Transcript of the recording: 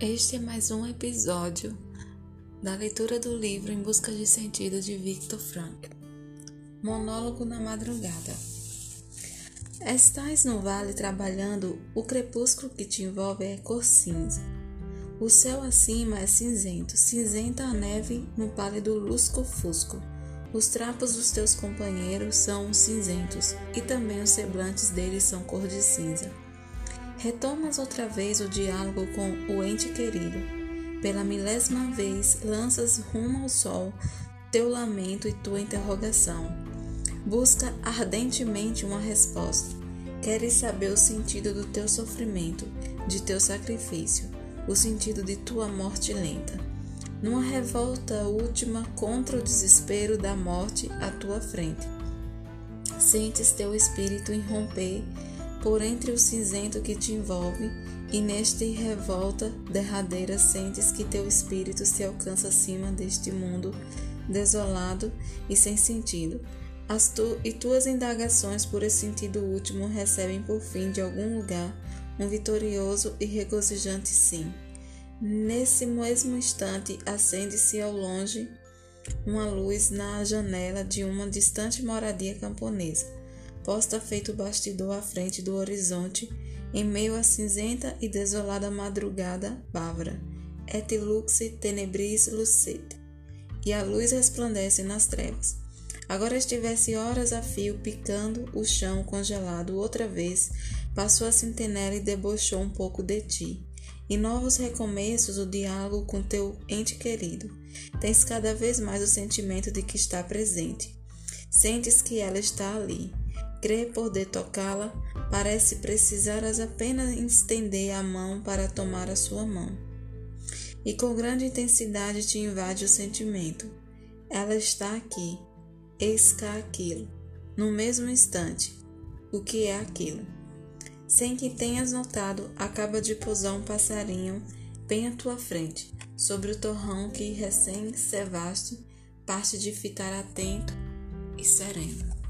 Este é mais um episódio da leitura do livro Em Busca de Sentido de Victor Frankl. Monólogo na madrugada. Estás no vale trabalhando, o crepúsculo que te envolve é cor cinza. O céu acima é cinzento, cinzenta a neve no pálido lusco-fusco. Os trapos dos teus companheiros são cinzentos e também os semblantes deles são cor de cinza. Retomas outra vez o diálogo com o ente querido. Pela milésima vez lanças rumo ao sol teu lamento e tua interrogação. Busca ardentemente uma resposta. Queres saber o sentido do teu sofrimento, de teu sacrifício, o sentido de tua morte lenta. Numa revolta última contra o desespero da morte à tua frente. Sentes teu espírito irromper por entre o cinzento que te envolve, e neste revolta derradeira sentes que teu espírito se alcança acima deste mundo desolado e sem sentido. As tu, e tuas indagações por esse sentido último recebem por fim de algum lugar um vitorioso e regozijante sim. Nesse mesmo instante acende-se ao longe uma luz na janela de uma distante moradia camponesa posta feito bastidor à frente do horizonte, em meio à cinzenta e desolada madrugada bávara. Et lux tenebris lucet. E a luz resplandece nas trevas. Agora estivesse horas a fio picando o chão congelado outra vez, passou a sentinela e debochou um pouco de ti. E novos recomeços o diálogo com teu ente querido. Tens cada vez mais o sentimento de que está presente. Sentes que ela está ali crê poder tocá-la, parece precisar apenas estender a mão para tomar a sua mão. E com grande intensidade te invade o sentimento. Ela está aqui, eis cá aquilo, no mesmo instante. O que é aquilo? Sem que tenhas notado, acaba de pousar um passarinho bem à tua frente, sobre o torrão que recém-cevaste, parte de fitar atento e sereno.